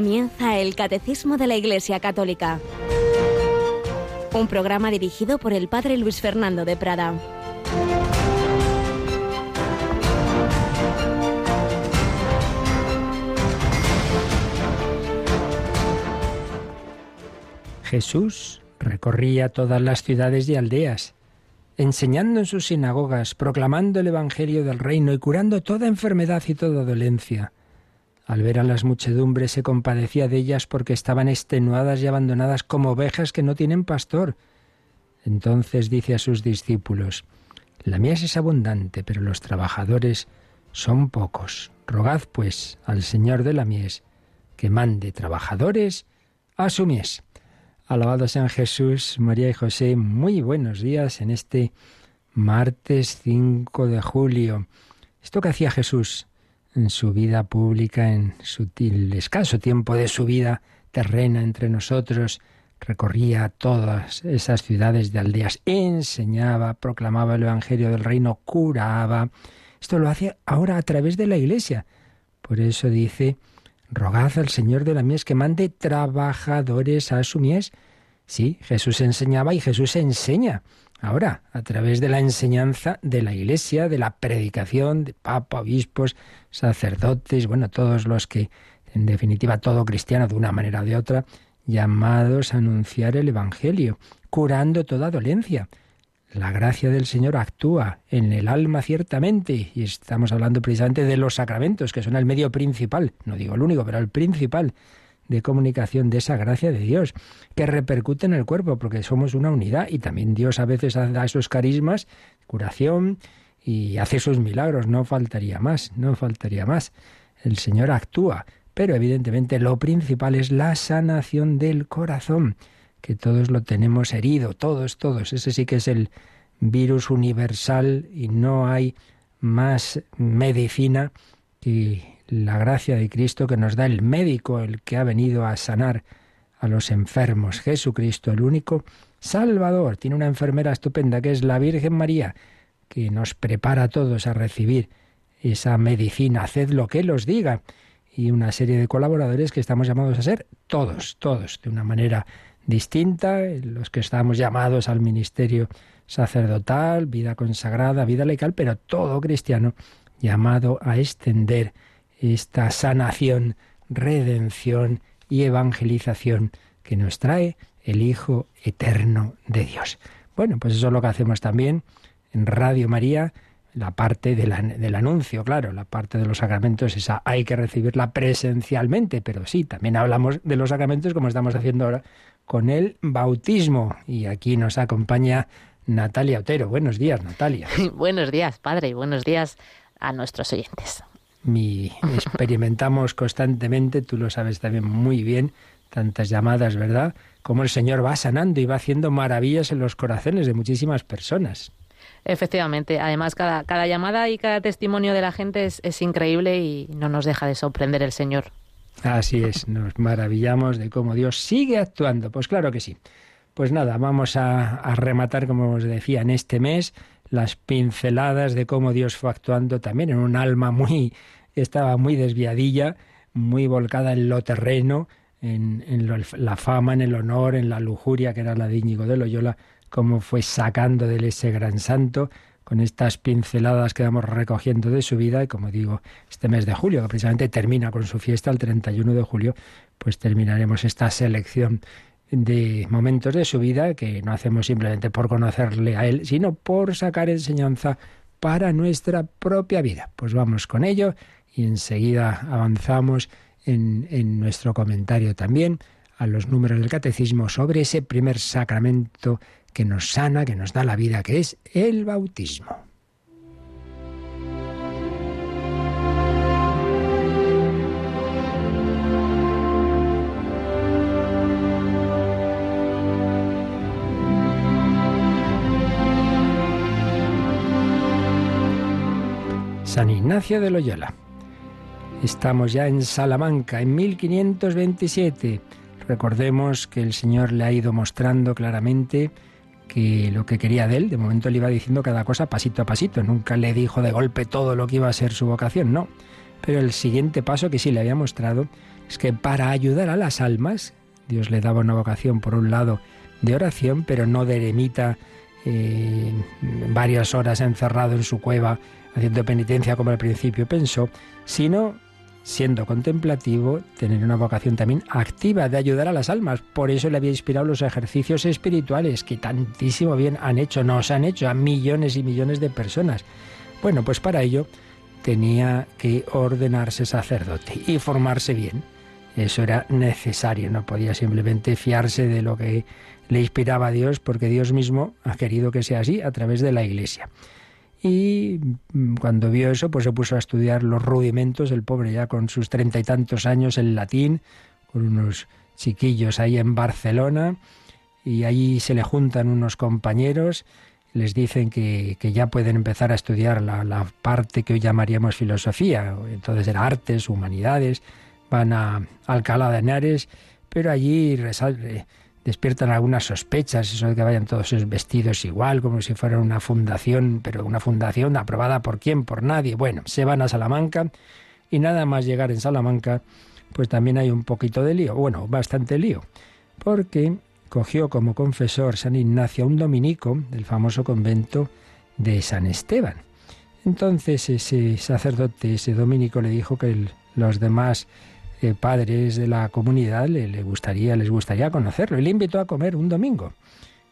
Comienza el Catecismo de la Iglesia Católica, un programa dirigido por el Padre Luis Fernando de Prada. Jesús recorría todas las ciudades y aldeas, enseñando en sus sinagogas, proclamando el Evangelio del reino y curando toda enfermedad y toda dolencia. Al ver a las muchedumbres se compadecía de ellas porque estaban extenuadas y abandonadas como ovejas que no tienen pastor. Entonces dice a sus discípulos, La mies es abundante, pero los trabajadores son pocos. Rogad, pues, al Señor de la mies que mande trabajadores a su mies. Alabado sean Jesús, María y José. Muy buenos días en este martes 5 de julio. Esto que hacía Jesús en su vida pública, en su escaso tiempo de su vida terrena entre nosotros, recorría todas esas ciudades de aldeas, enseñaba, proclamaba el Evangelio del Reino, curaba. Esto lo hace ahora a través de la Iglesia. Por eso dice Rogad al Señor de la mies que mande trabajadores a su mies. Sí, Jesús enseñaba y Jesús enseña. Ahora, a través de la enseñanza de la Iglesia, de la predicación de papa, obispos, sacerdotes, bueno, todos los que, en definitiva, todo cristiano de una manera o de otra, llamados a anunciar el Evangelio, curando toda dolencia. La gracia del Señor actúa en el alma ciertamente, y estamos hablando precisamente de los sacramentos, que son el medio principal, no digo el único, pero el principal de comunicación de esa gracia de Dios, que repercute en el cuerpo, porque somos una unidad, y también Dios a veces da esos carismas, curación, y hace sus milagros, no faltaría más, no faltaría más. El Señor actúa, pero evidentemente lo principal es la sanación del corazón que todos lo tenemos herido, todos, todos. Ese sí que es el virus universal y no hay más medicina que la gracia de Cristo que nos da el médico, el que ha venido a sanar a los enfermos. Jesucristo, el único Salvador. Tiene una enfermera estupenda que es la Virgen María, que nos prepara a todos a recibir esa medicina. Haced lo que Él os diga. Y una serie de colaboradores que estamos llamados a ser todos, todos, de una manera distinta, los que estamos llamados al ministerio sacerdotal, vida consagrada, vida laical, pero todo cristiano llamado a extender esta sanación, redención y evangelización que nos trae el Hijo Eterno de Dios. Bueno, pues eso es lo que hacemos también en Radio María, la parte del anuncio, claro, la parte de los sacramentos, esa hay que recibirla presencialmente, pero sí, también hablamos de los sacramentos como estamos haciendo ahora con el bautismo. Y aquí nos acompaña Natalia Otero. Buenos días, Natalia. buenos días, padre, y buenos días a nuestros oyentes. Mi, experimentamos constantemente, tú lo sabes también muy bien, tantas llamadas, ¿verdad? Cómo el Señor va sanando y va haciendo maravillas en los corazones de muchísimas personas. Efectivamente, además cada, cada llamada y cada testimonio de la gente es, es increíble y no nos deja de sorprender el Señor. Así es, nos maravillamos de cómo Dios sigue actuando. Pues claro que sí. Pues nada, vamos a, rematar, como os decía, en este mes las pinceladas de cómo Dios fue actuando también en un alma muy, estaba muy desviadilla, muy volcada en lo terreno, en, la fama, en el honor, en la lujuria que era la de Íñigo de Loyola, cómo fue sacando de ese gran santo con estas pinceladas que vamos recogiendo de su vida. Y como digo, este mes de julio, que precisamente termina con su fiesta el 31 de julio, pues terminaremos esta selección de momentos de su vida que no hacemos simplemente por conocerle a él, sino por sacar enseñanza para nuestra propia vida. Pues vamos con ello y enseguida avanzamos en, en nuestro comentario también a los números del catecismo sobre ese primer sacramento que nos sana, que nos da la vida, que es el bautismo. San Ignacio de Loyola. Estamos ya en Salamanca, en 1527. Recordemos que el Señor le ha ido mostrando claramente que lo que quería de él, de momento le iba diciendo cada cosa pasito a pasito, nunca le dijo de golpe todo lo que iba a ser su vocación, no. Pero el siguiente paso que sí le había mostrado es que para ayudar a las almas, Dios le daba una vocación, por un lado, de oración, pero no de eremita eh, varias horas encerrado en su cueva haciendo penitencia como al principio pensó, sino siendo contemplativo, tener una vocación también activa de ayudar a las almas. Por eso le había inspirado los ejercicios espirituales que tantísimo bien han hecho, nos han hecho a millones y millones de personas. Bueno, pues para ello tenía que ordenarse sacerdote y formarse bien. Eso era necesario, no podía simplemente fiarse de lo que le inspiraba a Dios, porque Dios mismo ha querido que sea así a través de la Iglesia. Y mm, cuando vio eso, pues se puso a estudiar los rudimentos, el pobre ya con sus treinta y tantos años, el latín, con unos chiquillos ahí en Barcelona, y allí se le juntan unos compañeros, les dicen que, ya pueden empezar a estudiar la, la, parte que hoy llamaríamos filosofía, entonces era artes, humanidades, van a Alcalá de Henares, pero allí despiertan algunas sospechas, eso de que vayan todos vestidos igual, como si fuera una fundación, pero una fundación aprobada por quién, por nadie. Bueno, se van a Salamanca y nada más llegar en Salamanca, pues también hay un poquito de lío, bueno, bastante lío, porque cogió como confesor San Ignacio a un dominico del famoso convento de San Esteban. Entonces ese sacerdote, ese dominico, le dijo que los demás padres de la comunidad le, gustaría, les gustaría conocerlo y le invitó a comer un domingo.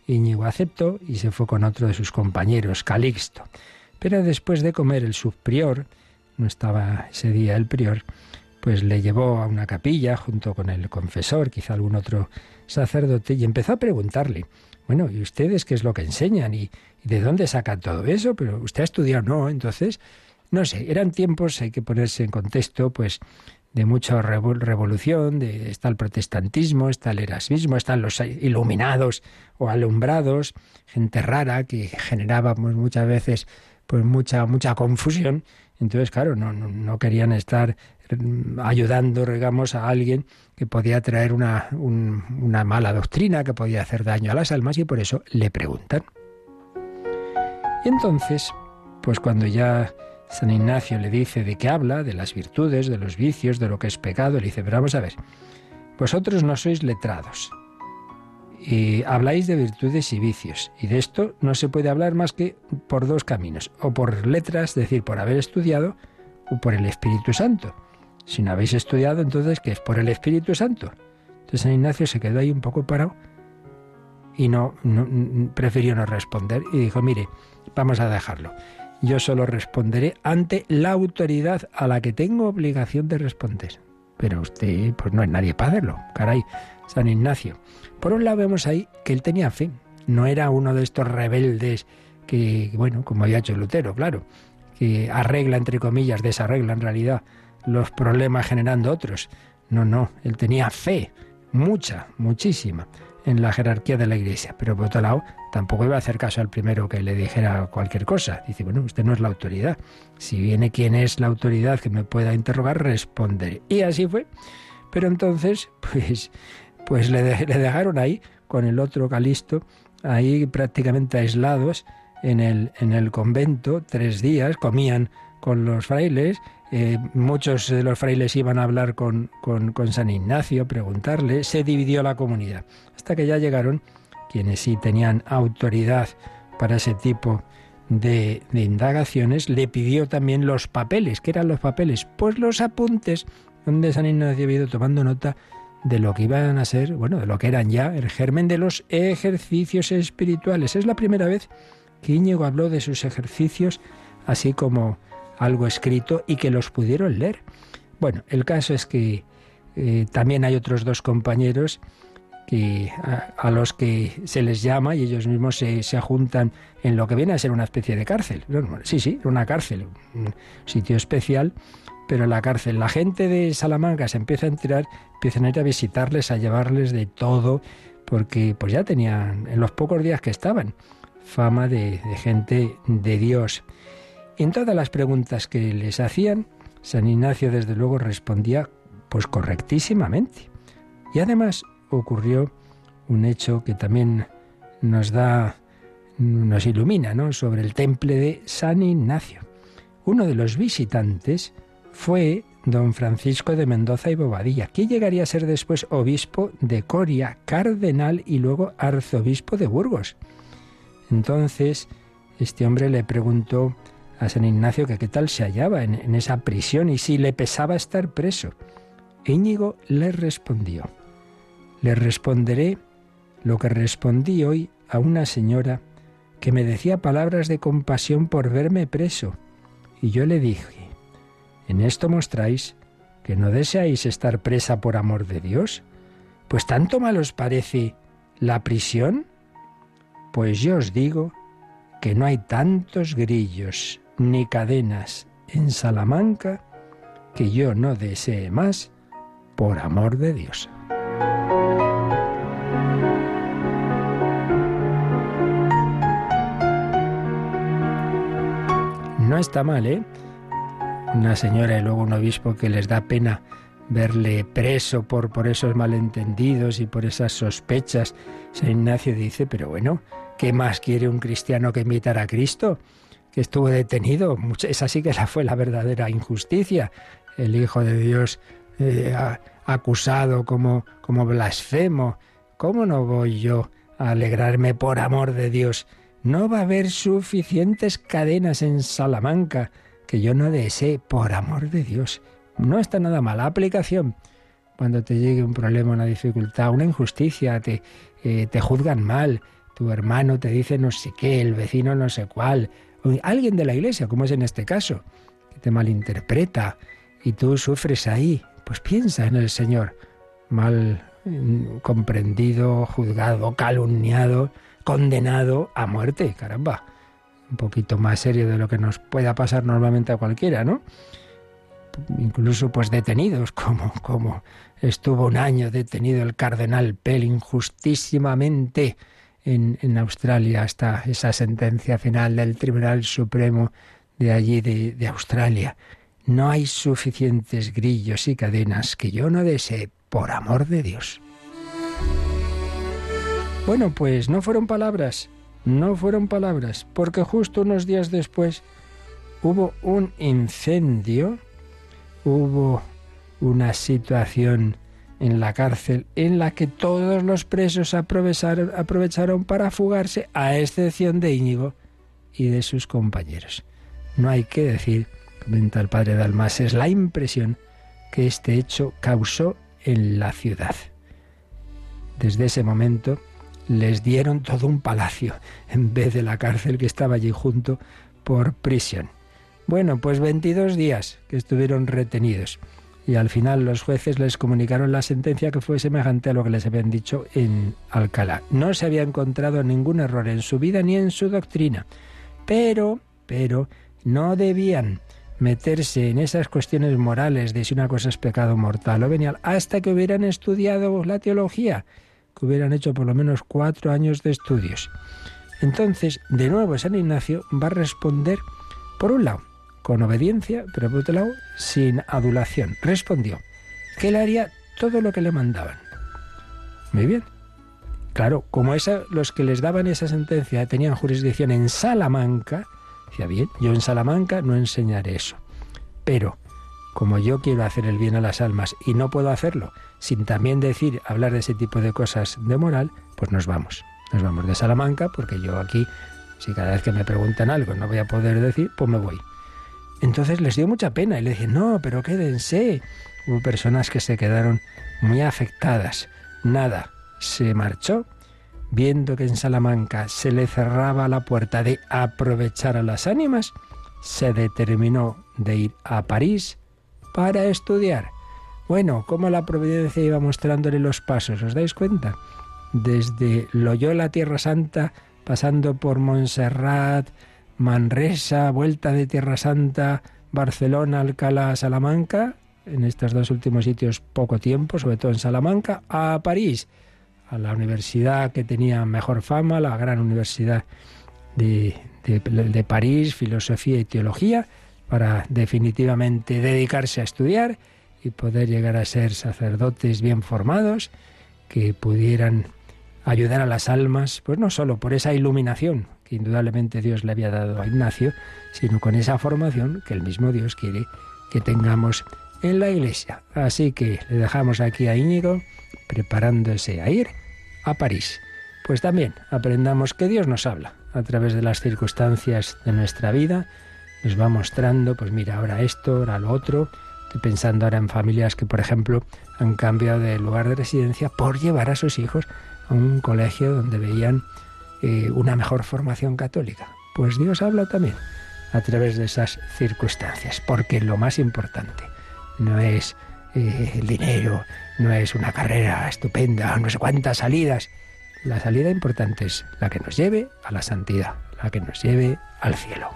Íñigo aceptó y se fue con otro de sus compañeros, Calixto. Pero después de comer el subprior, no estaba ese día el prior, pues le llevó a una capilla junto con el confesor, quizá algún otro sacerdote, y empezó a preguntarle, bueno, ¿y ustedes qué es lo que enseñan? ¿Y, y de dónde sacan todo eso? Pero usted ha estudiado, ¿no? Entonces, no sé, eran tiempos, hay que ponerse en contexto, pues de mucha revolución, de, está el protestantismo, está el erasmismo, están los iluminados o alumbrados, gente rara que generaba pues, muchas veces pues mucha mucha confusión. Entonces, claro, no, no, querían estar mm, ayudando, digamos, a alguien que podía traer una, una mala doctrina, que podía hacer daño a las almas, y por eso le preguntan. Entonces, pues cuando ya San Ignacio le dice de qué habla, de las virtudes, de los vicios, de lo que es pecado. Le dice, pero vamos a ver, vosotros no sois letrados y habláis de virtudes y vicios. Y de esto no se puede hablar más que por dos caminos. O por letras, es decir, por haber estudiado, o por el Espíritu Santo. Si no habéis estudiado, entonces, ¿qué es? Por el Espíritu Santo. Entonces San Ignacio se quedó ahí un poco parado y no, no prefirió no responder y dijo, mire, vamos a dejarlo yo solo responderé ante la autoridad a la que tengo obligación de responder. Pero usted, pues no es nadie para hacerlo. Caray, San Ignacio. Por un lado vemos ahí que él tenía fe. No era uno de estos rebeldes que, bueno, como había hecho Lutero, claro, que arregla, entre comillas, desarregla en realidad los problemas generando otros. No, no, él tenía fe, mucha, muchísima en la jerarquía de la Iglesia. Pero por otro lado, tampoco iba a hacer caso al primero que le dijera cualquier cosa. Dice, bueno, usted no es la autoridad. Si viene quien es la autoridad que me pueda interrogar, responderé. Y así fue. Pero entonces, pues, pues le, dejaron ahí con el otro Calisto, ahí prácticamente aislados en el, en el convento, tres días, comían con los frailes, eh, muchos de los frailes iban a hablar con, con, con San Ignacio, preguntarle, se dividió la comunidad hasta que ya llegaron quienes sí tenían autoridad para ese tipo de, indagaciones, le pidió también los papeles. ¿Qué eran los papeles? Pues los apuntes, donde San Ignacio había ido tomando nota de lo que iban a ser, bueno, de lo que eran ya el germen de los ejercicios espirituales. Es la primera vez que Íñigo habló de sus ejercicios así como algo escrito y que los pudieron leer. Bueno, el caso es que eh, también hay otros dos compañeros a, los que se les llama y ellos mismos se, se juntan en lo que viene a ser una especie de cárcel. Sí, sí, una cárcel, un sitio especial, pero la cárcel. La gente de Salamanca se empieza a enterar, empiezan a ir a visitarles, a llevarles de todo, porque pues ya tenían, en los pocos días que estaban, fama de, de gente de Dios. En todas las preguntas que les hacían, San Ignacio desde luego respondía pues correctísimamente. Y además ocurrió un hecho que también nos da, nos ilumina, ¿no? Sobre el temple de San Ignacio. Uno de los visitantes fue don Francisco de Mendoza y Bobadilla, que llegaría a ser después obispo de Coria, cardenal y luego arzobispo de Burgos. Entonces, este hombre le preguntó a San Ignacio que qué tal se hallaba en, en esa prisión y si le pesaba estar preso. Íñigo le respondió, le responderé lo que respondí hoy a una señora que me decía palabras de compasión por verme preso. Y yo le dije, en esto mostráis que no deseáis estar presa por amor de Dios. Pues tanto mal os parece la prisión. Pues yo os digo que no hay tantos grillos ni cadenas en Salamanca que yo no desee más por amor de Dios. No está mal, ¿eh? Una señora y luego un obispo que les da pena verle preso por, por esos malentendidos y por esas sospechas. San Ignacio dice, pero bueno, ¿qué más quiere un cristiano que imitar a Cristo? Que estuvo detenido. Esa sí que fue la verdadera injusticia. El Hijo de Dios eh, acusado como, como blasfemo. ¿Cómo no voy yo a alegrarme por amor de Dios? No va a haber suficientes cadenas en Salamanca que yo no desee por amor de Dios. No está nada mala aplicación. Cuando te llegue un problema, una dificultad, una injusticia, te, eh, te juzgan mal, tu hermano te dice no sé qué, el vecino no sé cuál, alguien de la iglesia, como es en este caso, que te malinterpreta y tú sufres ahí, pues piensa en el Señor, mal mm, comprendido, juzgado, calumniado, condenado a muerte, caramba. Un poquito más serio de lo que nos pueda pasar normalmente a cualquiera, ¿no? Incluso pues detenidos, como, como estuvo un año detenido el cardenal Pell injustísimamente en, Australia hasta esa sentencia final del Tribunal Supremo de allí de Australia. No hay suficientes grillos y cadenas que yo no desee, por amor de Dios. Bueno, pues no fueron palabras, no fueron palabras, porque justo unos días después hubo un incendio, hubo una situación en la cárcel en la que todos los presos aprovecharon, para fugarse, a excepción de Íñigo y de sus compañeros. No hay que decir comenta el padre Dalmas, es la impresión que este hecho causó en la ciudad. Desde ese momento les dieron todo un palacio en vez de la cárcel que estaba allí junto por prisión. Bueno, pues 22 días que estuvieron retenidos y al final los jueces les comunicaron la sentencia que fue semejante a lo que les habían dicho en Alcalá. No se había encontrado ningún error en su vida ni en su doctrina, pero, pero, no debían meterse en esas cuestiones morales de si una cosa es pecado mortal o venial, hasta que hubieran estudiado la teología, que hubieran hecho por lo menos cuatro años de estudios. Entonces, de nuevo, San Ignacio va a responder, por un lado, con obediencia, pero por otro lado, sin adulación. Respondió que él haría todo lo que le mandaban. Muy bien. Claro, como esa, los que les daban esa sentencia tenían jurisdicción en Salamanca, Decía, bien, yo en Salamanca no enseñaré eso. Pero, como yo quiero hacer el bien a las almas y no puedo hacerlo sin también decir, hablar de ese tipo de cosas de moral, pues nos vamos. Nos vamos de Salamanca porque yo aquí, si cada vez que me preguntan algo no voy a poder decir, pues me voy. Entonces les dio mucha pena y le dije, no, pero quédense. Hubo personas que se quedaron muy afectadas. Nada, se marchó viendo que en Salamanca se le cerraba la puerta de aprovechar a las ánimas, se determinó de ir a París para estudiar. Bueno, como la providencia iba mostrándole los pasos, ¿os dais cuenta? Desde Loyola, Tierra Santa, pasando por Montserrat, Manresa, vuelta de Tierra Santa, Barcelona, Alcalá, Salamanca, en estos dos últimos sitios poco tiempo, sobre todo en Salamanca, a París a la universidad que tenía mejor fama, la gran universidad de, de, París, filosofía y teología, para definitivamente dedicarse a estudiar y poder llegar a ser sacerdotes bien formados que pudieran ayudar a las almas, pues no solo por esa iluminación que indudablemente Dios le había dado a Ignacio, sino con esa formación que el mismo Dios quiere que tengamos en la iglesia. Así que le dejamos aquí a Íñigo preparándose a ir a París. Pues también aprendamos que Dios nos habla a través de las circunstancias de nuestra vida, nos va mostrando, pues mira, ahora esto, ahora lo otro. Estoy pensando ahora en familias que, por ejemplo, han cambiado de lugar de residencia por llevar a sus hijos a un colegio donde veían eh, una mejor formación católica. Pues Dios habla también a través de esas circunstancias, porque lo más importante no es eh, el dinero, no es una carrera estupenda, no sé cuántas salidas. La salida importante es la que nos lleve a la santidad, la que nos lleve al cielo.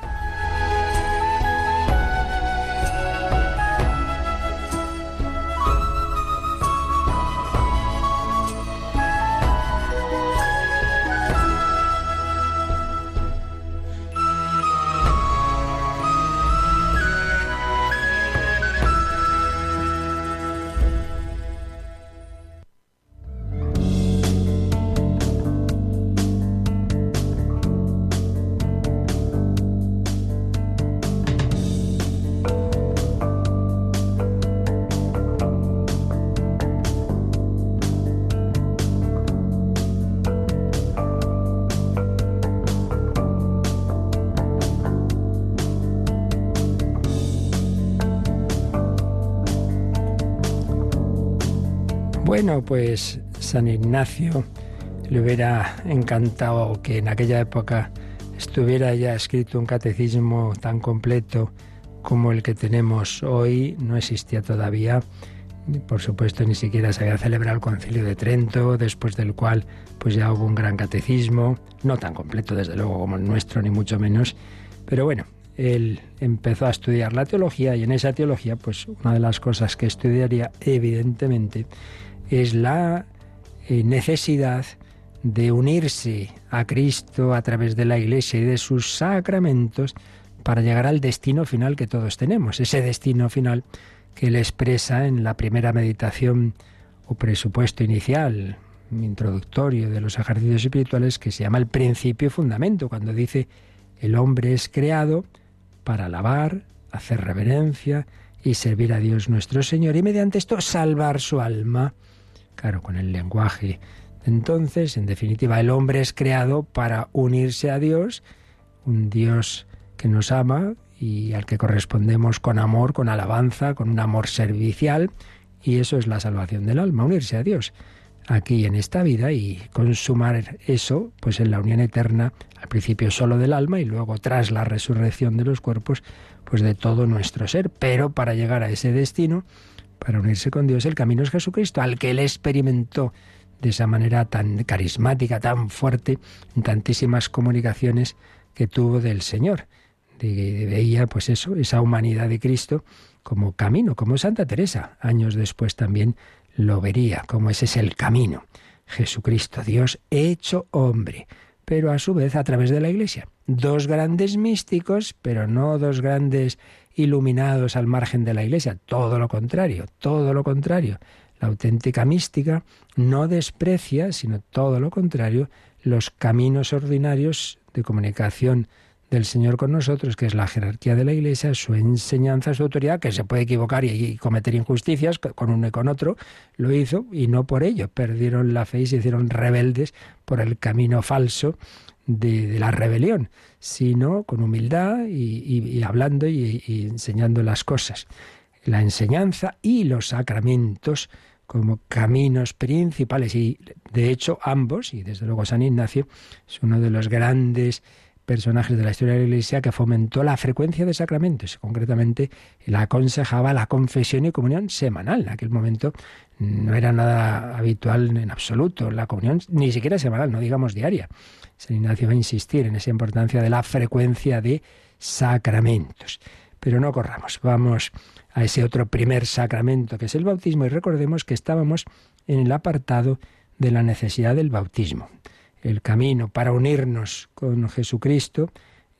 Pues San Ignacio le hubiera encantado que en aquella época estuviera ya escrito un catecismo tan completo como el que tenemos hoy. No existía todavía, por supuesto, ni siquiera se había celebrado el Concilio de Trento, después del cual pues ya hubo un gran catecismo, no tan completo desde luego como el nuestro, ni mucho menos, pero bueno, él empezó a estudiar la teología y en esa teología, pues una de las cosas que estudiaría evidentemente es la eh, necesidad de unirse a Cristo a través de la Iglesia y de sus sacramentos para llegar al destino final que todos tenemos, ese destino final que él expresa en la primera meditación o presupuesto inicial, introductorio de los ejercicios espirituales, que se llama el principio y fundamento, cuando dice el hombre es creado para alabar, hacer reverencia y servir a Dios nuestro Señor y mediante esto salvar su alma claro, con el lenguaje. Entonces, en definitiva, el hombre es creado para unirse a Dios, un Dios que nos ama y al que correspondemos con amor, con alabanza, con un amor servicial, y eso es la salvación del alma, unirse a Dios aquí en esta vida y consumar eso pues en la unión eterna, al principio solo del alma y luego tras la resurrección de los cuerpos, pues de todo nuestro ser, pero para llegar a ese destino para unirse con Dios, el camino es Jesucristo, al que él experimentó de esa manera tan carismática, tan fuerte, en tantísimas comunicaciones que tuvo del Señor. De, veía, pues eso, esa humanidad de Cristo como camino, como Santa Teresa. Años después también lo vería, como ese es el camino. Jesucristo, Dios hecho hombre, pero a su vez a través de la Iglesia. Dos grandes místicos, pero no dos grandes iluminados al margen de la Iglesia. Todo lo contrario, todo lo contrario. La auténtica mística no desprecia, sino todo lo contrario, los caminos ordinarios de comunicación del Señor con nosotros, que es la jerarquía de la Iglesia, su enseñanza, su autoridad, que se puede equivocar y, cometer injusticias con uno y con otro, lo hizo y no por ello. Perdieron la fe y se hicieron rebeldes por el camino falso de, la rebelión, sino con humildad y, hablando y, enseñando las cosas. La enseñanza y los sacramentos como caminos principales y de hecho ambos, y desde luego San Ignacio, es uno de los grandes personajes de la historia de la Iglesia que fomentó la frecuencia de sacramentos. Concretamente, la aconsejaba la confesión y comunión semanal. En aquel momento no era nada habitual en absoluto la comunión, ni siquiera semanal, no digamos diaria. San Ignacio va a insistir en esa importancia de la frecuencia de sacramentos. Pero no corramos, vamos a ese otro primer sacramento que es el bautismo y recordemos que estábamos en el apartado de la necesidad del bautismo el camino para unirnos con Jesucristo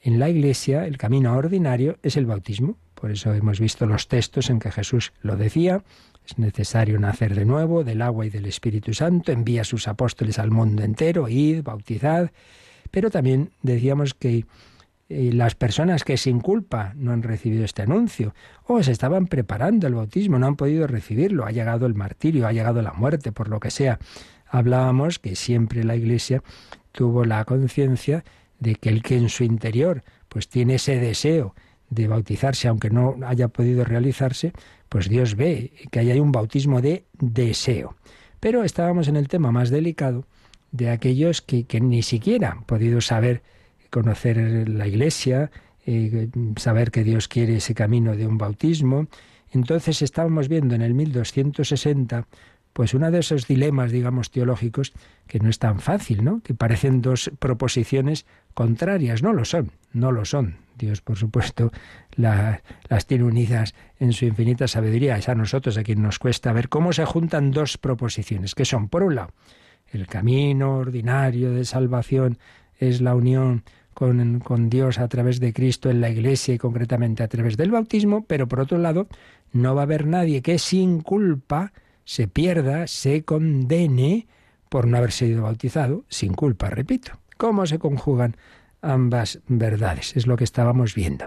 en la Iglesia, el camino ordinario es el bautismo. Por eso hemos visto los textos en que Jesús lo decía. Es necesario nacer de nuevo del agua y del Espíritu Santo. Envía a sus apóstoles al mundo entero, id, bautizad. Pero también decíamos que las personas que sin culpa no han recibido este anuncio o se estaban preparando el bautismo, no han podido recibirlo, ha llegado el martirio, ha llegado la muerte, por lo que sea. Hablábamos que siempre la Iglesia tuvo la conciencia de que el que en su interior pues tiene ese deseo de bautizarse, aunque no haya podido realizarse, pues Dios ve que ahí hay un bautismo de deseo. Pero estábamos en el tema más delicado de aquellos que, que ni siquiera han podido saber conocer la iglesia, eh, saber que Dios quiere ese camino de un bautismo. Entonces estábamos viendo en el 1260 pues uno de esos dilemas, digamos, teológicos que no es tan fácil, ¿no? Que parecen dos proposiciones contrarias. No lo son, no lo son. Dios, por supuesto, las tiene unidas en su infinita sabiduría. Es a nosotros a quien nos cuesta ver cómo se juntan dos proposiciones, que son, por un lado, el camino ordinario de salvación es la unión con, Dios a través de Cristo en la Iglesia y concretamente a través del bautismo, pero por otro lado, no va a haber nadie que sin culpa se pierda, se condene por no haber sido bautizado, sin culpa, repito. ¿Cómo se conjugan ambas verdades? Es lo que estábamos viendo.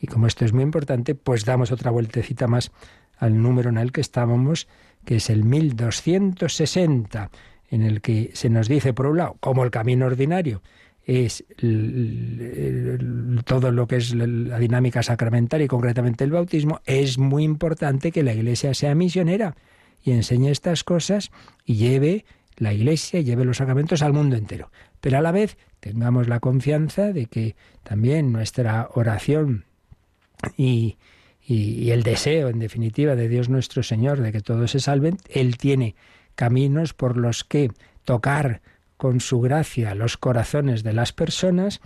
Y como esto es muy importante, pues damos otra vueltecita más al número en el que estábamos, que es el 1260, en el que se nos dice, por un lado, como el camino ordinario es todo lo que es la dinámica sacramental y concretamente el bautismo, es muy importante que la Iglesia sea misionera y enseñe estas cosas y lleve la Iglesia, y lleve los sacramentos al mundo entero. Pero a la vez tengamos la confianza de que también nuestra oración y, y el deseo, en definitiva, de Dios nuestro Señor, de que todos se salven, Él tiene caminos por los que tocar con su gracia los corazones de las personas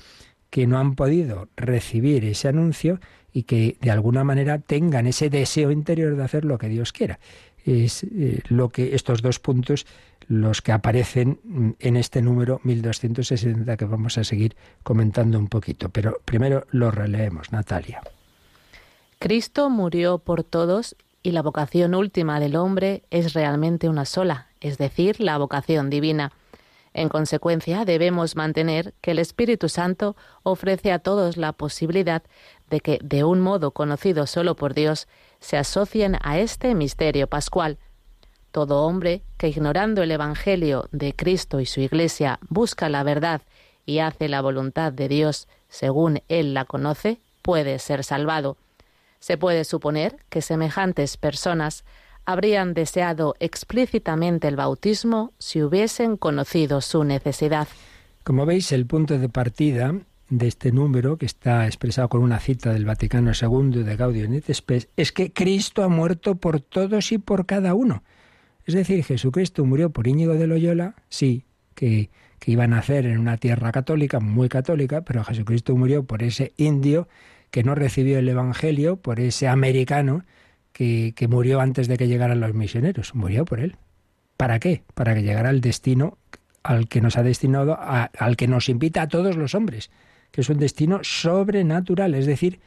que no han podido recibir ese anuncio y que de alguna manera tengan ese deseo interior de hacer lo que Dios quiera. Es eh, lo que estos dos puntos los que aparecen en este número 1260 que vamos a seguir comentando un poquito, pero primero lo releemos, Natalia. Cristo murió por todos y la vocación última del hombre es realmente una sola, es decir, la vocación divina. En consecuencia, debemos mantener que el Espíritu Santo ofrece a todos la posibilidad de que, de un modo conocido solo por Dios, se asocien a este misterio pascual. Todo hombre que, ignorando el Evangelio de Cristo y su Iglesia, busca la verdad y hace la voluntad de Dios según él la conoce, puede ser salvado. Se puede suponer que semejantes personas habrían deseado explícitamente el bautismo si hubiesen conocido su necesidad. Como veis, el punto de partida de este número, que está expresado con una cita del Vaticano II de Gaudium et Spes, es que Cristo ha muerto por todos y por cada uno. Es decir, Jesucristo murió por Íñigo de Loyola, sí, que, que iba a nacer en una tierra católica, muy católica, pero Jesucristo murió por ese indio que no recibió el Evangelio, por ese americano que, murió antes de que llegaran los misioneros. Murió por él. ¿Para qué? Para que llegara al destino al que nos ha destinado, al que nos invita a todos los hombres, que es un destino sobrenatural, es decir,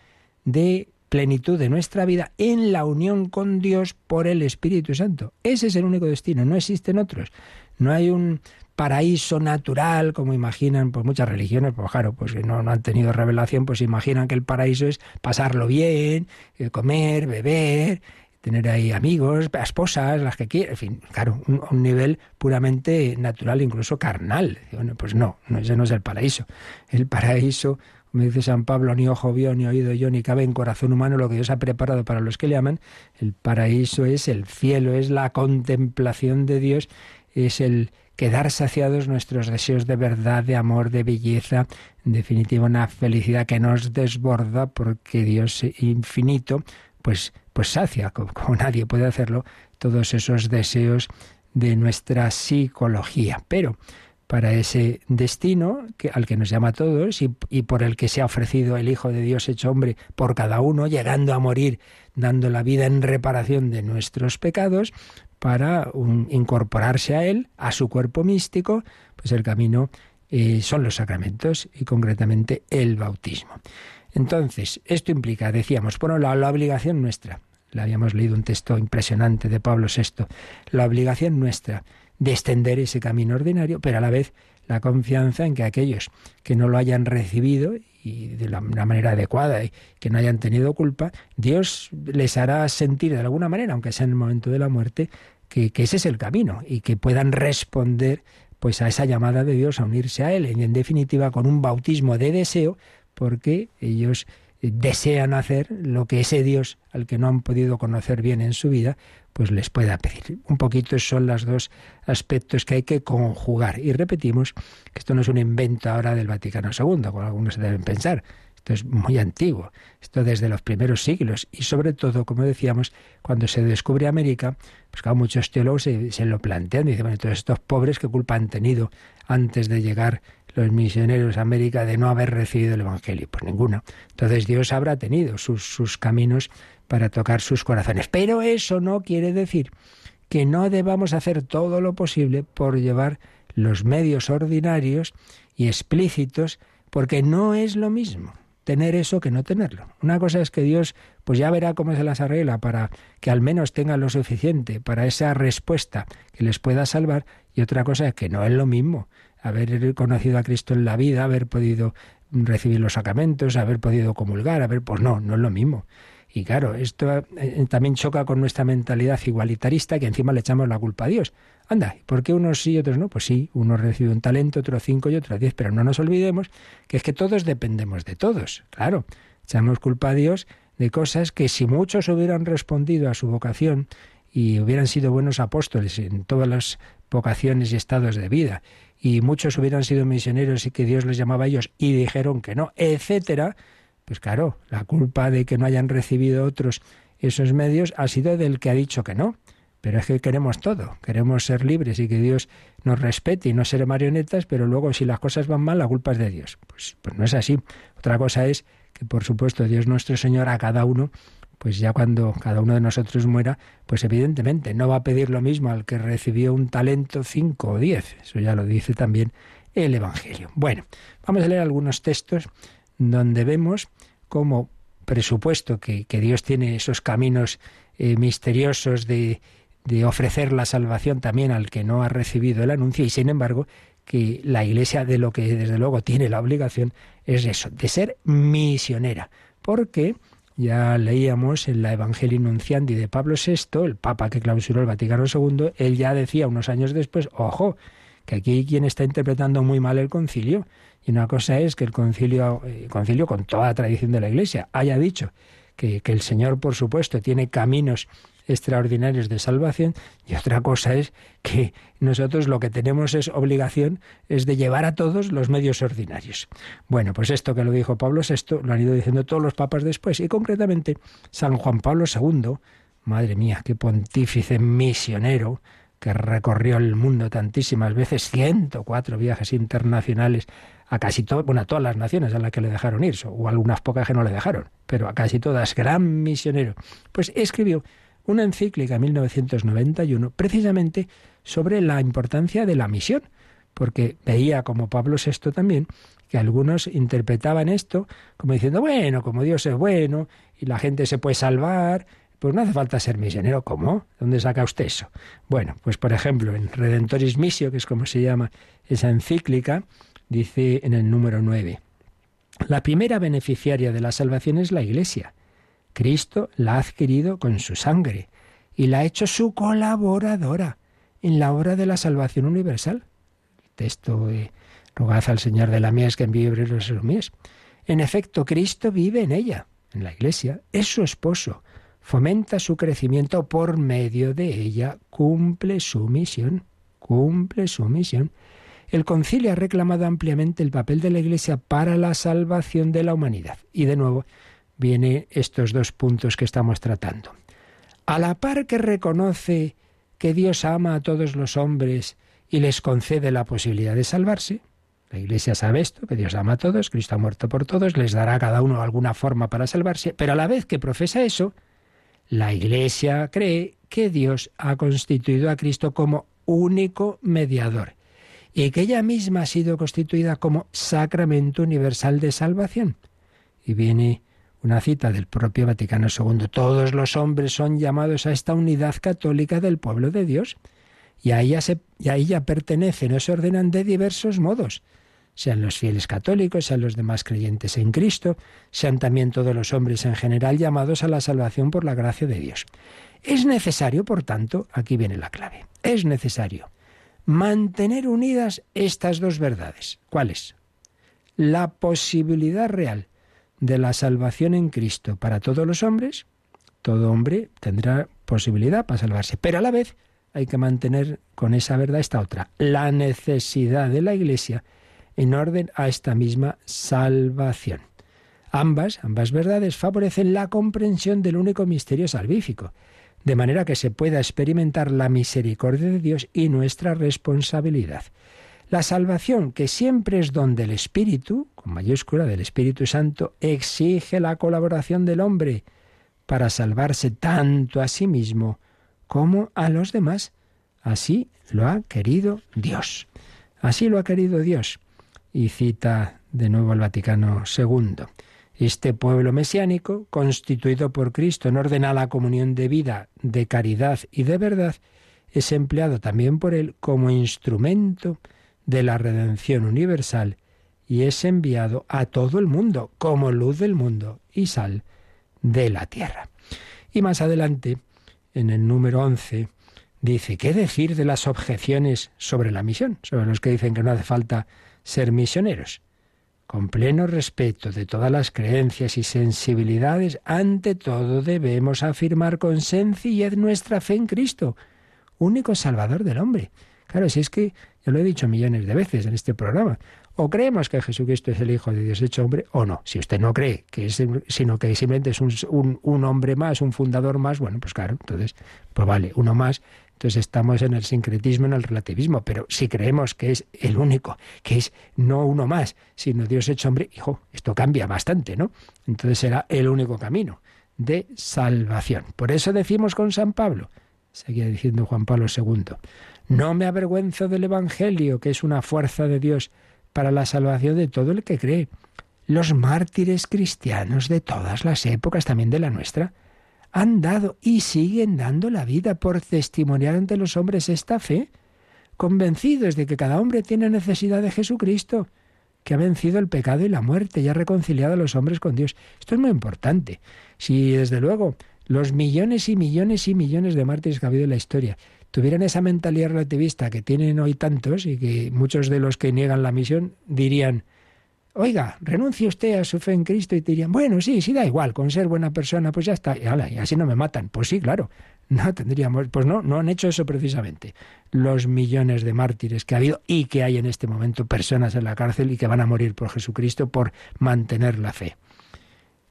de plenitud de nuestra vida en la unión con Dios por el Espíritu Santo. Ese es el único destino, no existen otros. No hay un paraíso natural, como imaginan pues muchas religiones, pues claro, pues no, no han tenido revelación, pues imaginan que el paraíso es pasarlo bien, eh, comer, beber, tener ahí amigos, esposas, las que quieran, en fin, claro, un, nivel puramente natural, incluso carnal. Bueno, pues no, no, ese no es el paraíso. El paraíso, como dice San Pablo, ni ojo vio, ni oído yo, ni cabe en corazón humano lo que Dios ha preparado para los que le aman. El paraíso es el cielo, es la contemplación de Dios, es el quedar saciados nuestros deseos de verdad, de amor, de belleza, en definitiva una felicidad que nos desborda porque Dios infinito pues pues sacia como, nadie puede hacerlo todos esos deseos de nuestra psicología, pero para ese destino que, al que nos llama a todos y, por el que se ha ofrecido el Hijo de Dios hecho hombre por cada uno, llegando a morir, dando la vida en reparación de nuestros pecados, para incorporarse a Él, a su cuerpo místico, pues el camino eh, son los sacramentos y concretamente el bautismo. Entonces, esto implica, decíamos, por un lado, la obligación nuestra, le habíamos leído un texto impresionante de Pablo VI, la obligación nuestra extender ese camino ordinario, pero a la vez la confianza en que aquellos que no lo hayan recibido y de la, manera adecuada y que no hayan tenido culpa, Dios les hará sentir de alguna manera, aunque sea en el momento de la muerte, que, que ese es el camino y que puedan responder pues a esa llamada de Dios a unirse a Él. Y en definitiva con un bautismo de deseo porque ellos desean hacer lo que ese Dios al que no han podido conocer bien en su vida, pues les pueda pedir. Un poquito son los dos aspectos que hay que conjugar. Y repetimos que esto no es un invento ahora del Vaticano II, como algunos deben pensar. Esto es muy antiguo, esto desde los primeros siglos y sobre todo, como decíamos, cuando se descubre América, pues claro, muchos teólogos se, lo plantean, dicen, bueno, todos estos pobres, ¿qué culpa han tenido antes de llegar los misioneros a América de no haber recibido el Evangelio? Pues ninguna. Entonces Dios habrá tenido sus, sus caminos para tocar sus corazones. Pero eso no quiere decir que no debamos hacer todo lo posible por llevar los medios ordinarios y explícitos, porque no es lo mismo tener eso que no tenerlo. Una cosa es que Dios pues ya verá cómo se las arregla para que al menos tengan lo suficiente para esa respuesta que les pueda salvar y otra cosa es que no es lo mismo haber conocido a Cristo en la vida, haber podido recibir los sacramentos, haber podido comulgar, haber pues no, no es lo mismo. Y claro, esto eh, también choca con nuestra mentalidad igualitarista que encima le echamos la culpa a Dios. Anda, ¿por qué unos sí y otros no? Pues sí, uno recibe un talento, otro cinco y otro diez, pero no nos olvidemos que es que todos dependemos de todos. Claro, echamos culpa a Dios de cosas que si muchos hubieran respondido a su vocación y hubieran sido buenos apóstoles en todas las vocaciones y estados de vida, y muchos hubieran sido misioneros y que Dios les llamaba a ellos y dijeron que no, etcétera, pues claro, la culpa de que no hayan recibido otros esos medios ha sido del que ha dicho que no. Pero es que queremos todo, queremos ser libres y que Dios nos respete y no ser marionetas, pero luego si las cosas van mal, la culpa es de Dios. Pues, pues no es así. Otra cosa es que, por supuesto, Dios nuestro Señor a cada uno, pues ya cuando cada uno de nosotros muera, pues evidentemente no va a pedir lo mismo al que recibió un talento cinco o diez. Eso ya lo dice también el Evangelio. Bueno, vamos a leer algunos textos donde vemos como presupuesto que, Dios tiene esos caminos eh, misteriosos de, de ofrecer la salvación también al que no ha recibido el anuncio y sin embargo que la Iglesia de lo que desde luego tiene la obligación es eso, de ser misionera. Porque ya leíamos en la Evangelii Nunciandi de Pablo VI, el Papa que clausuró el Vaticano II, él ya decía unos años después, ojo, que aquí hay quien está interpretando muy mal el concilio. Y una cosa es que el concilio, eh, concilio con toda la tradición de la Iglesia, haya dicho que, que el Señor, por supuesto, tiene caminos extraordinarios de salvación y otra cosa es que nosotros lo que tenemos es obligación es de llevar a todos los medios ordinarios. Bueno, pues esto que lo dijo Pablo VI lo han ido diciendo todos los papas después y concretamente San Juan Pablo II, madre mía, qué pontífice misionero, que recorrió el mundo tantísimas veces, 104 viajes internacionales a casi todas, bueno, a todas las naciones a las que le dejaron ir, o algunas pocas que no le dejaron, pero a casi todas, gran misionero. Pues escribió una encíclica en 1991 precisamente sobre la importancia de la misión, porque veía como Pablo VI también que algunos interpretaban esto como diciendo, bueno, como Dios es bueno y la gente se puede salvar, pues no hace falta ser misionero. ¿Cómo? ¿Dónde saca usted eso? Bueno, pues por ejemplo, en Redentoris Missio, que es como se llama esa encíclica, dice en el número 9, la primera beneficiaria de la salvación es la Iglesia. Cristo la ha adquirido con su sangre y la ha hecho su colaboradora en la obra de la salvación universal. El texto de Rogad al Señor de la Mies que envíe los mies. En efecto, Cristo vive en ella, en la Iglesia, es su esposo fomenta su crecimiento por medio de ella, cumple su misión, cumple su misión. El concilio ha reclamado ampliamente el papel de la Iglesia para la salvación de la humanidad. Y de nuevo vienen estos dos puntos que estamos tratando. A la par que reconoce que Dios ama a todos los hombres y les concede la posibilidad de salvarse, la Iglesia sabe esto, que Dios ama a todos, Cristo ha muerto por todos, les dará a cada uno alguna forma para salvarse, pero a la vez que profesa eso, la Iglesia cree que Dios ha constituido a Cristo como único mediador y que ella misma ha sido constituida como sacramento universal de salvación. Y viene una cita del propio Vaticano II. Todos los hombres son llamados a esta unidad católica del pueblo de Dios. y a ella, se, y a ella pertenecen o se ordenan de diversos modos sean los fieles católicos, sean los demás creyentes en Cristo, sean también todos los hombres en general llamados a la salvación por la gracia de Dios. Es necesario, por tanto, aquí viene la clave, es necesario mantener unidas estas dos verdades. ¿Cuáles? La posibilidad real de la salvación en Cristo para todos los hombres, todo hombre tendrá posibilidad para salvarse, pero a la vez hay que mantener con esa verdad esta otra, la necesidad de la Iglesia en orden a esta misma salvación. Ambas, ambas verdades favorecen la comprensión del único misterio salvífico, de manera que se pueda experimentar la misericordia de Dios y nuestra responsabilidad. La salvación, que siempre es don del Espíritu, con mayúscula del Espíritu Santo, exige la colaboración del hombre para salvarse tanto a sí mismo como a los demás. Así lo ha querido Dios. Así lo ha querido Dios y cita de nuevo el Vaticano II. Este pueblo mesiánico, constituido por Cristo en orden a la comunión de vida, de caridad y de verdad, es empleado también por Él como instrumento de la redención universal y es enviado a todo el mundo como luz del mundo y sal de la tierra. Y más adelante, en el número 11, dice, ¿qué decir de las objeciones sobre la misión? Sobre los que dicen que no hace falta ser misioneros. Con pleno respeto de todas las creencias y sensibilidades, ante todo debemos afirmar con sencillez nuestra fe en Cristo, único Salvador del hombre. Claro, si es que, ya lo he dicho millones de veces en este programa, o creemos que Jesucristo es el Hijo de Dios hecho hombre, o no. Si usted no cree que es, sino que simplemente es un, un hombre más, un fundador más, bueno, pues claro, entonces, pues vale, uno más, entonces estamos en el sincretismo, en el relativismo, pero si creemos que es el único, que es no uno más, sino Dios hecho hombre, hijo, esto cambia bastante, ¿no? Entonces será el único camino de salvación. Por eso decimos con San Pablo, seguía diciendo Juan Pablo II, no me avergüenzo del Evangelio, que es una fuerza de Dios para la salvación de todo el que cree. Los mártires cristianos de todas las épocas, también de la nuestra, han dado y siguen dando la vida por testimoniar ante los hombres esta fe, convencidos de que cada hombre tiene necesidad de Jesucristo, que ha vencido el pecado y la muerte y ha reconciliado a los hombres con Dios. Esto es muy importante. Si desde luego los millones y millones y millones de mártires que ha habido en la historia tuvieran esa mentalidad relativista que tienen hoy tantos y que muchos de los que niegan la misión dirían, oiga, renuncie usted a su fe en Cristo y te dirían, bueno, sí, sí, da igual, con ser buena persona, pues ya está, y, y así no me matan. Pues sí, claro, no tendríamos, pues no, no han hecho eso precisamente. Los millones de mártires que ha habido y que hay en este momento personas en la cárcel y que van a morir por Jesucristo por mantener la fe.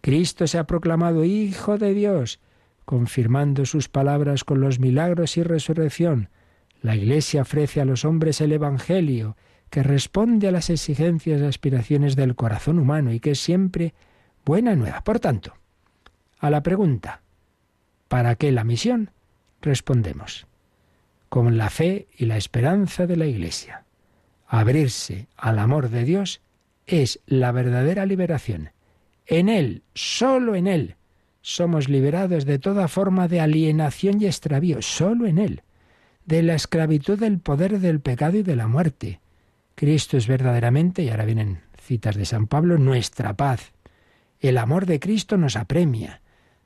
Cristo se ha proclamado Hijo de Dios, confirmando sus palabras con los milagros y resurrección. La Iglesia ofrece a los hombres el Evangelio, que responde a las exigencias y aspiraciones del corazón humano y que es siempre buena nueva. Por tanto, a la pregunta, ¿para qué la misión? Respondemos, con la fe y la esperanza de la Iglesia. Abrirse al amor de Dios es la verdadera liberación. En Él, solo en Él, somos liberados de toda forma de alienación y extravío, solo en Él, de la esclavitud del poder del pecado y de la muerte, Cristo es verdaderamente, y ahora vienen citas de San Pablo, nuestra paz. El amor de Cristo nos apremia,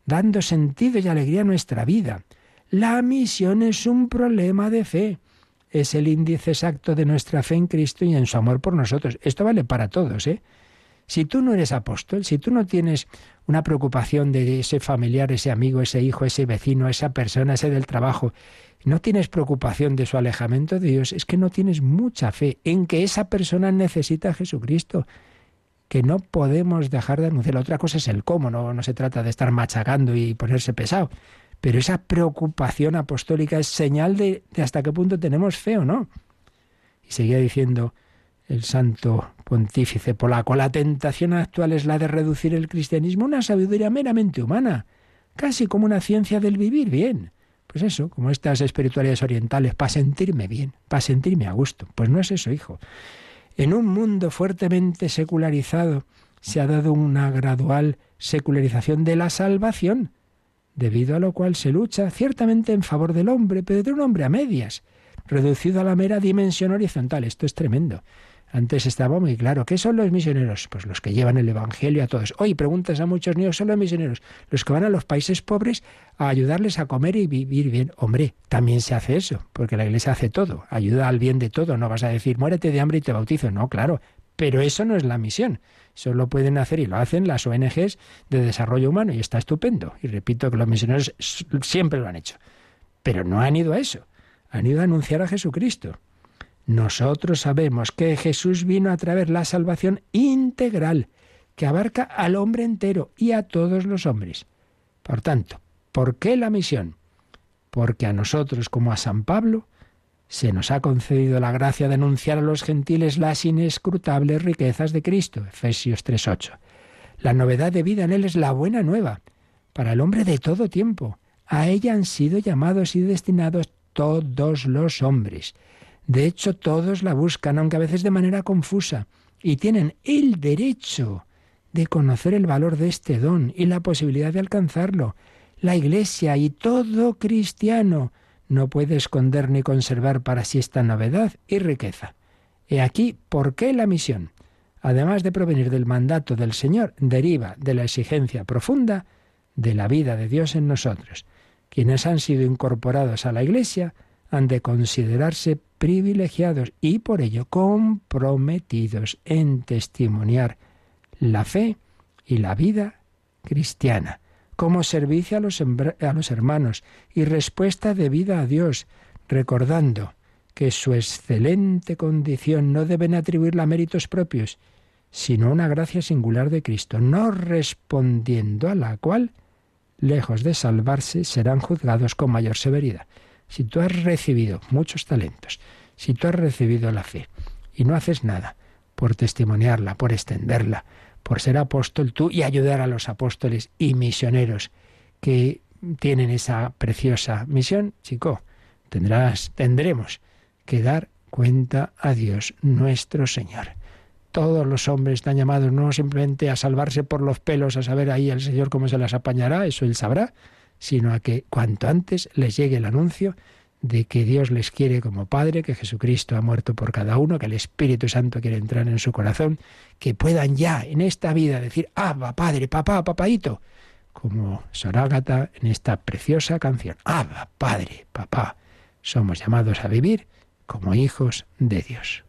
dando sentido y alegría a nuestra vida. La misión es un problema de fe. Es el índice exacto de nuestra fe en Cristo y en su amor por nosotros. Esto vale para todos, ¿eh? Si tú no eres apóstol, si tú no tienes una preocupación de ese familiar, ese amigo, ese hijo, ese vecino, esa persona, ese del trabajo, no tienes preocupación de su alejamiento de Dios, es que no tienes mucha fe en que esa persona necesita a Jesucristo, que no podemos dejar de anunciar. La otra cosa es el cómo, no, no se trata de estar machacando y ponerse pesado, pero esa preocupación apostólica es señal de, de hasta qué punto tenemos fe o no. Y seguía diciendo el santo pontífice polaco, la tentación actual es la de reducir el cristianismo a una sabiduría meramente humana, casi como una ciencia del vivir bien pues eso, como estas espiritualidades orientales, para sentirme bien, para sentirme a gusto. Pues no es eso, hijo. En un mundo fuertemente secularizado se ha dado una gradual secularización de la salvación, debido a lo cual se lucha ciertamente en favor del hombre, pero de un hombre a medias. reducido a la mera dimensión horizontal. Esto es tremendo. Antes estaba muy claro. ¿Qué son los misioneros? Pues los que llevan el Evangelio a todos. Hoy preguntas a muchos niños, ¿son los misioneros? Los que van a los países pobres a ayudarles a comer y vivir bien. Hombre, también se hace eso, porque la Iglesia hace todo, ayuda al bien de todo. No vas a decir, muérete de hambre y te bautizo. No, claro. Pero eso no es la misión. Eso lo pueden hacer y lo hacen las ONGs de desarrollo humano y está estupendo. Y repito que los misioneros siempre lo han hecho. Pero no han ido a eso. Han ido a anunciar a Jesucristo. Nosotros sabemos que Jesús vino a traer la salvación integral, que abarca al hombre entero y a todos los hombres. Por tanto, ¿por qué la misión? Porque a nosotros, como a San Pablo, se nos ha concedido la gracia de anunciar a los gentiles las inescrutables riquezas de Cristo. Efesios 3.8. La novedad de vida en Él es la buena nueva, para el hombre de todo tiempo. A ella han sido llamados y destinados todos los hombres. De hecho, todos la buscan, aunque a veces de manera confusa, y tienen el derecho de conocer el valor de este don y la posibilidad de alcanzarlo. La Iglesia y todo cristiano no puede esconder ni conservar para sí esta novedad y riqueza. He aquí por qué la misión, además de provenir del mandato del Señor, deriva de la exigencia profunda de la vida de Dios en nosotros. Quienes han sido incorporados a la Iglesia han de considerarse privilegiados y por ello comprometidos en testimoniar la fe y la vida cristiana, como servicio a los, a los hermanos y respuesta debida a Dios, recordando que su excelente condición no deben atribuirla a méritos propios, sino una gracia singular de Cristo, no respondiendo a la cual, lejos de salvarse, serán juzgados con mayor severidad. Si tú has recibido muchos talentos, si tú has recibido la fe y no haces nada por testimoniarla, por extenderla, por ser apóstol tú y ayudar a los apóstoles y misioneros que tienen esa preciosa misión, chico, tendrás, tendremos que dar cuenta a Dios nuestro Señor. Todos los hombres están llamados no simplemente a salvarse por los pelos, a saber ahí el Señor cómo se las apañará, eso él sabrá, sino a que cuanto antes les llegue el anuncio de que Dios les quiere como Padre, que Jesucristo ha muerto por cada uno, que el Espíritu Santo quiere entrar en su corazón, que puedan ya en esta vida decir, Abba, Padre, papá, papaito, como Sorágata en esta preciosa canción, Abba, Padre, papá, somos llamados a vivir como hijos de Dios.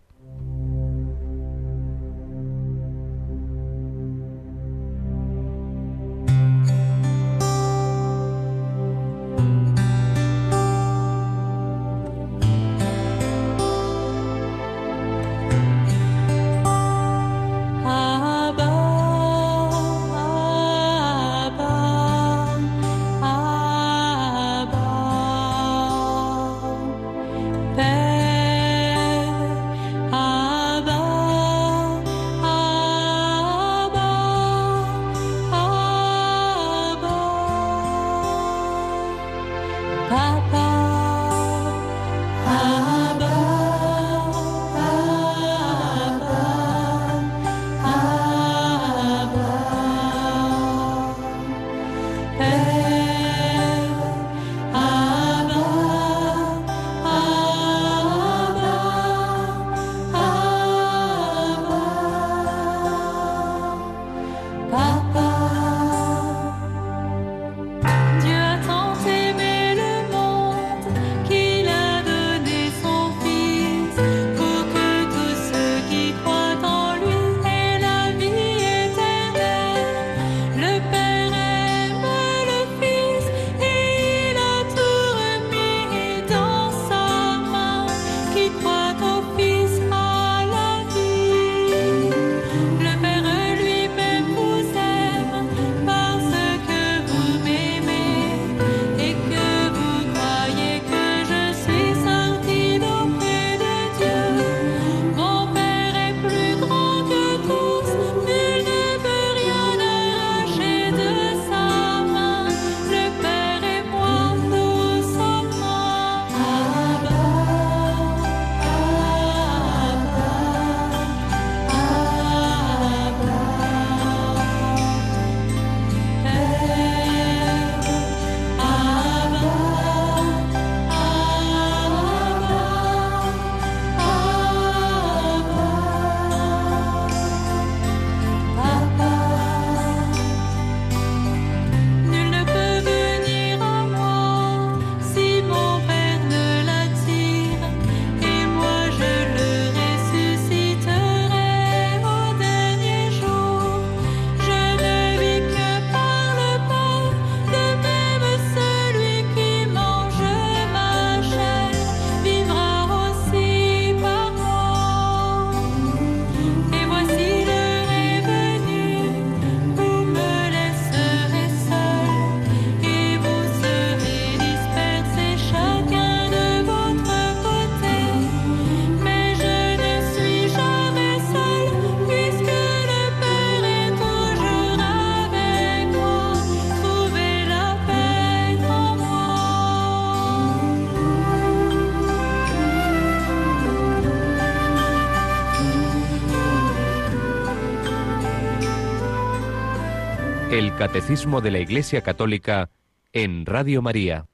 Catecismo de la Iglesia Católica en Radio María.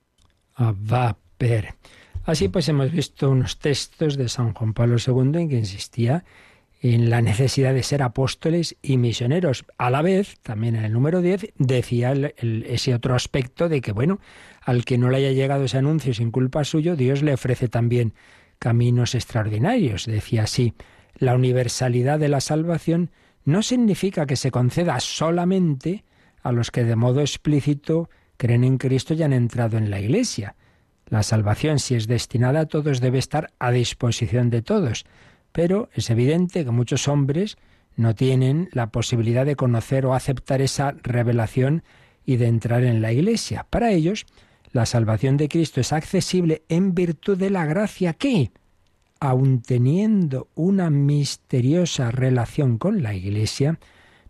A ver. Así pues hemos visto unos textos de San Juan Pablo II en que insistía en la necesidad de ser apóstoles y misioneros. A la vez, también en el número 10, decía ese otro aspecto de que, bueno, al que no le haya llegado ese anuncio sin culpa suyo, Dios le ofrece también caminos extraordinarios. Decía así, la universalidad de la salvación no significa que se conceda solamente a los que de modo explícito creen en Cristo y han entrado en la Iglesia. La salvación, si es destinada a todos, debe estar a disposición de todos, pero es evidente que muchos hombres no tienen la posibilidad de conocer o aceptar esa revelación y de entrar en la Iglesia. Para ellos, la salvación de Cristo es accesible en virtud de la gracia que, aun teniendo una misteriosa relación con la Iglesia,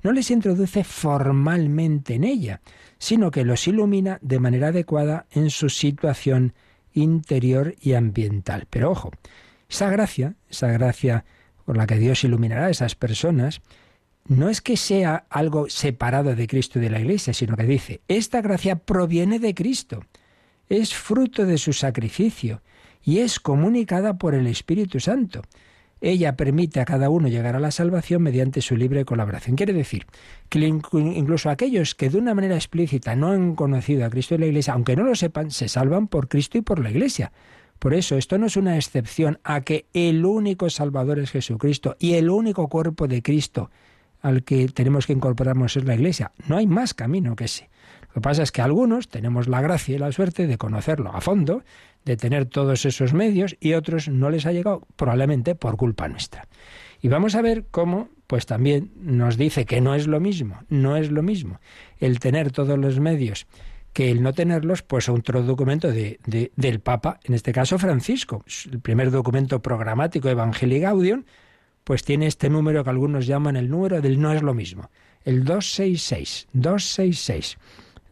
no les introduce formalmente en ella, sino que los ilumina de manera adecuada en su situación interior y ambiental. Pero ojo, esa gracia, esa gracia por la que Dios iluminará a esas personas, no es que sea algo separado de Cristo y de la Iglesia, sino que dice, esta gracia proviene de Cristo, es fruto de su sacrificio y es comunicada por el Espíritu Santo. Ella permite a cada uno llegar a la salvación mediante su libre colaboración. Quiere decir que incluso aquellos que de una manera explícita no han conocido a Cristo y la Iglesia, aunque no lo sepan, se salvan por Cristo y por la Iglesia. Por eso esto no es una excepción a que el único Salvador es Jesucristo y el único cuerpo de Cristo al que tenemos que incorporarnos es la Iglesia. No hay más camino que ese. Lo que pasa es que algunos tenemos la gracia y la suerte de conocerlo a fondo de tener todos esos medios y otros no les ha llegado probablemente por culpa nuestra. Y vamos a ver cómo, pues también nos dice que no es lo mismo, no es lo mismo el tener todos los medios que el no tenerlos, pues otro documento de, del Papa, en este caso Francisco, el primer documento programático Evangelii Gaudium, pues tiene este número que algunos llaman el número del no es lo mismo, el 266, 266.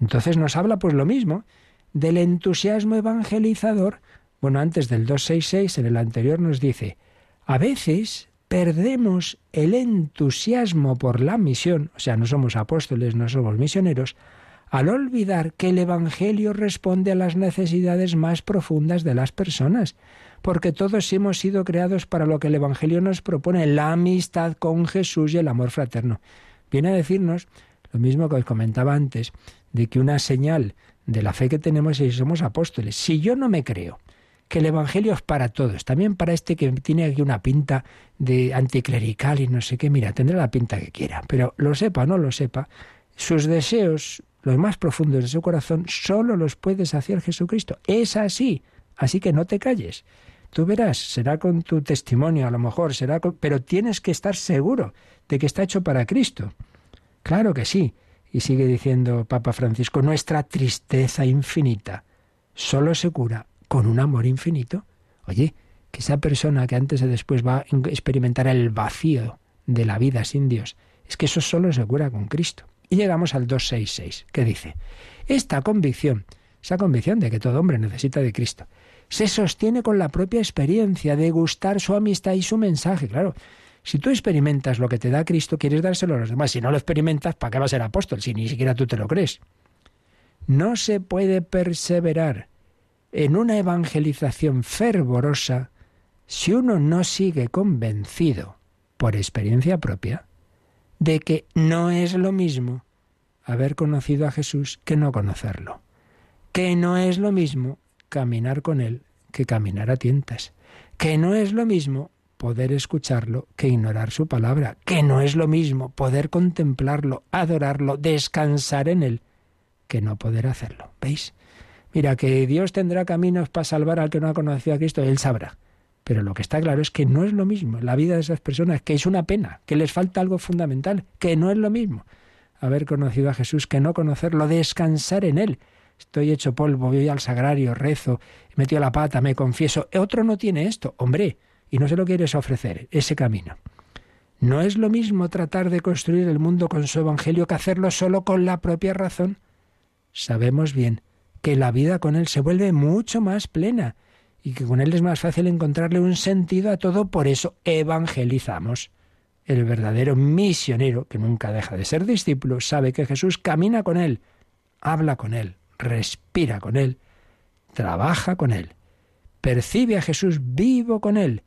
Entonces nos habla pues lo mismo, del entusiasmo evangelizador. Bueno, antes del 266, en el anterior nos dice, a veces perdemos el entusiasmo por la misión, o sea, no somos apóstoles, no somos misioneros, al olvidar que el Evangelio responde a las necesidades más profundas de las personas, porque todos hemos sido creados para lo que el Evangelio nos propone, la amistad con Jesús y el amor fraterno. Viene a decirnos lo mismo que os comentaba antes, de que una señal de la fe que tenemos y somos apóstoles. Si yo no me creo que el Evangelio es para todos, también para este que tiene aquí una pinta de anticlerical y no sé qué, mira, tendrá la pinta que quiera, pero lo sepa o no lo sepa, sus deseos, los más profundos de su corazón, solo los puedes hacer Jesucristo. Es así, así que no te calles. Tú verás, será con tu testimonio, a lo mejor será pero tienes que estar seguro de que está hecho para Cristo. Claro que sí. Y sigue diciendo Papa Francisco, nuestra tristeza infinita solo se cura con un amor infinito. Oye, que esa persona que antes o después va a experimentar el vacío de la vida sin Dios, es que eso solo se cura con Cristo. Y llegamos al 266, que dice, esta convicción, esa convicción de que todo hombre necesita de Cristo, se sostiene con la propia experiencia de gustar su amistad y su mensaje. Claro, si tú experimentas lo que te da Cristo, quieres dárselo a los demás. Si no lo experimentas, ¿para qué vas a ser apóstol si ni siquiera tú te lo crees? No se puede perseverar en una evangelización fervorosa si uno no sigue convencido, por experiencia propia, de que no es lo mismo haber conocido a Jesús que no conocerlo, que no es lo mismo caminar con Él que caminar a tientas, que no es lo mismo poder escucharlo que ignorar su palabra, que no es lo mismo poder contemplarlo, adorarlo, descansar en él, que no poder hacerlo. ¿Veis? Mira, que Dios tendrá caminos para salvar al que no ha conocido a Cristo, él sabrá. Pero lo que está claro es que no es lo mismo la vida de esas personas, que es una pena, que les falta algo fundamental, que no es lo mismo haber conocido a Jesús que no conocerlo, descansar en Él. Estoy hecho polvo, voy al sagrario, rezo, he metido la pata, me confieso. Otro no tiene esto. Hombre, y no se lo quieres ofrecer, ese camino. No es lo mismo tratar de construir el mundo con su Evangelio que hacerlo solo con la propia razón. Sabemos bien que la vida con Él se vuelve mucho más plena y que con Él es más fácil encontrarle un sentido a todo, por eso evangelizamos. El verdadero misionero, que nunca deja de ser discípulo, sabe que Jesús camina con él, habla con él, respira con él, trabaja con él, percibe a Jesús vivo con él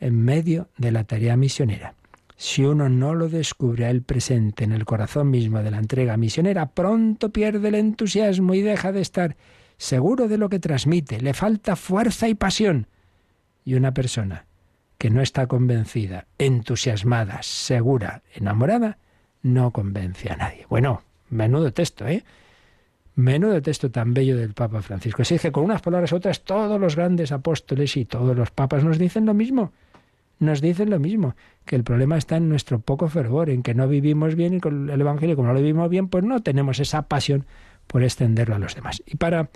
en medio de la tarea misionera. Si uno no lo descubre a presente en el corazón mismo de la entrega misionera, pronto pierde el entusiasmo y deja de estar seguro de lo que transmite, le falta fuerza y pasión. Y una persona que no está convencida, entusiasmada, segura, enamorada, no convence a nadie. Bueno, menudo texto, ¿eh? Menudo texto tan bello del Papa Francisco. Se dice con unas palabras u otras todos los grandes apóstoles y todos los papas nos dicen lo mismo. Nos dicen lo mismo, que el problema está en nuestro poco fervor, en que no vivimos bien y con el Evangelio, como no lo vivimos bien, pues no tenemos esa pasión por extenderlo a los demás. Y para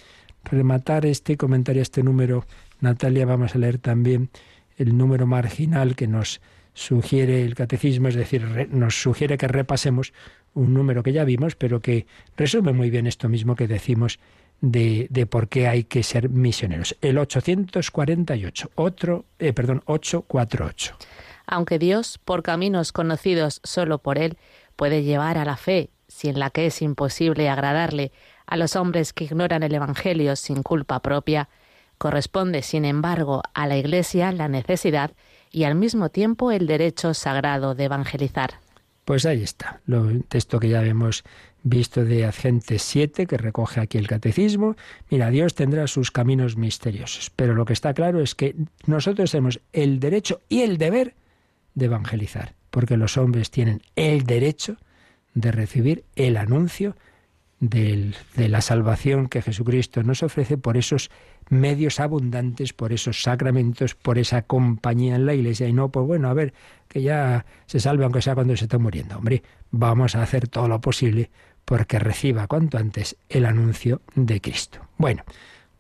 rematar este comentario, este número, Natalia, vamos a leer también el número marginal que nos sugiere el catecismo, es decir, nos sugiere que repasemos un número que ya vimos, pero que resume muy bien esto mismo que decimos de, de por qué hay que ser misioneros. El 848, otro, eh, perdón, 848. Aunque Dios, por caminos conocidos solo por Él, puede llevar a la fe, sin la que es imposible agradarle, a los hombres que ignoran el Evangelio sin culpa propia, corresponde, sin embargo, a la Iglesia la necesidad y al mismo tiempo el derecho sagrado de evangelizar. Pues ahí está, lo texto que ya hemos visto de Agentes 7, que recoge aquí el catecismo. Mira, Dios tendrá sus caminos misteriosos, pero lo que está claro es que nosotros tenemos el derecho y el deber de evangelizar, porque los hombres tienen el derecho de recibir el anuncio de la salvación que Jesucristo nos ofrece por esos medios abundantes, por esos sacramentos, por esa compañía en la iglesia y no, pues bueno, a ver, que ya se salve aunque sea cuando se está muriendo. Hombre, vamos a hacer todo lo posible porque reciba cuanto antes el anuncio de Cristo. Bueno,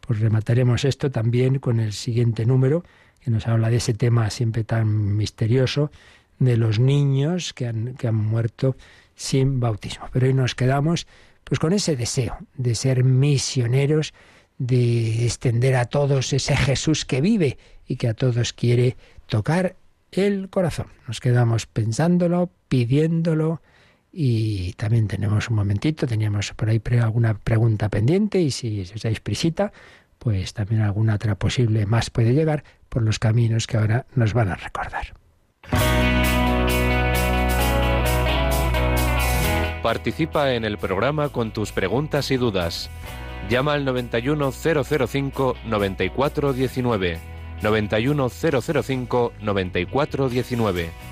pues remataremos esto también con el siguiente número, que nos habla de ese tema siempre tan misterioso, de los niños que han, que han muerto sin bautismo. Pero hoy nos quedamos pues con ese deseo de ser misioneros, de extender a todos ese Jesús que vive y que a todos quiere tocar el corazón. Nos quedamos pensándolo, pidiéndolo y también tenemos un momentito, teníamos por ahí alguna pregunta pendiente y si os dais prisita, pues también alguna otra posible más puede llegar por los caminos que ahora nos van a recordar. Participa en el programa con tus preguntas y dudas. Llama al 91005 9419.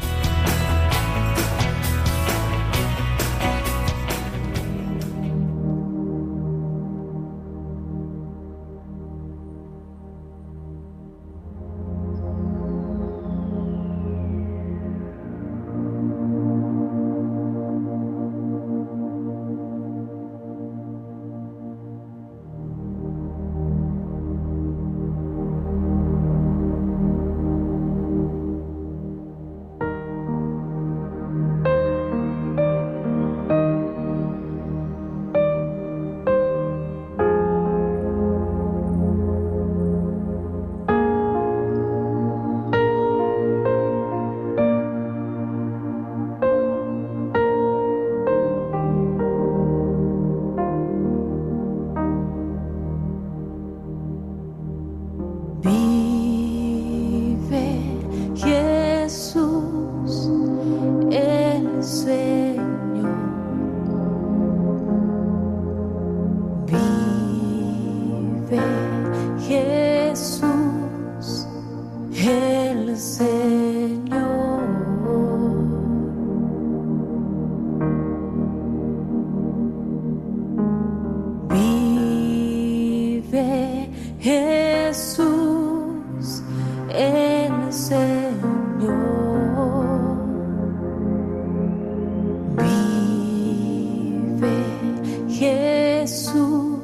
Señor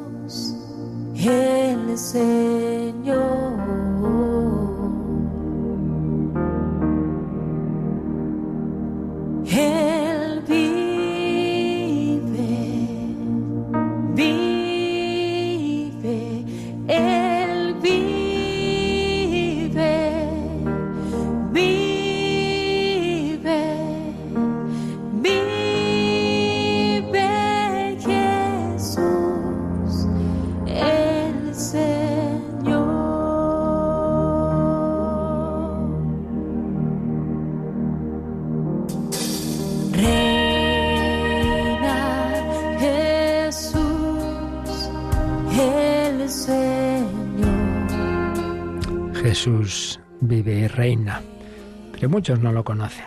muchos no lo conocen.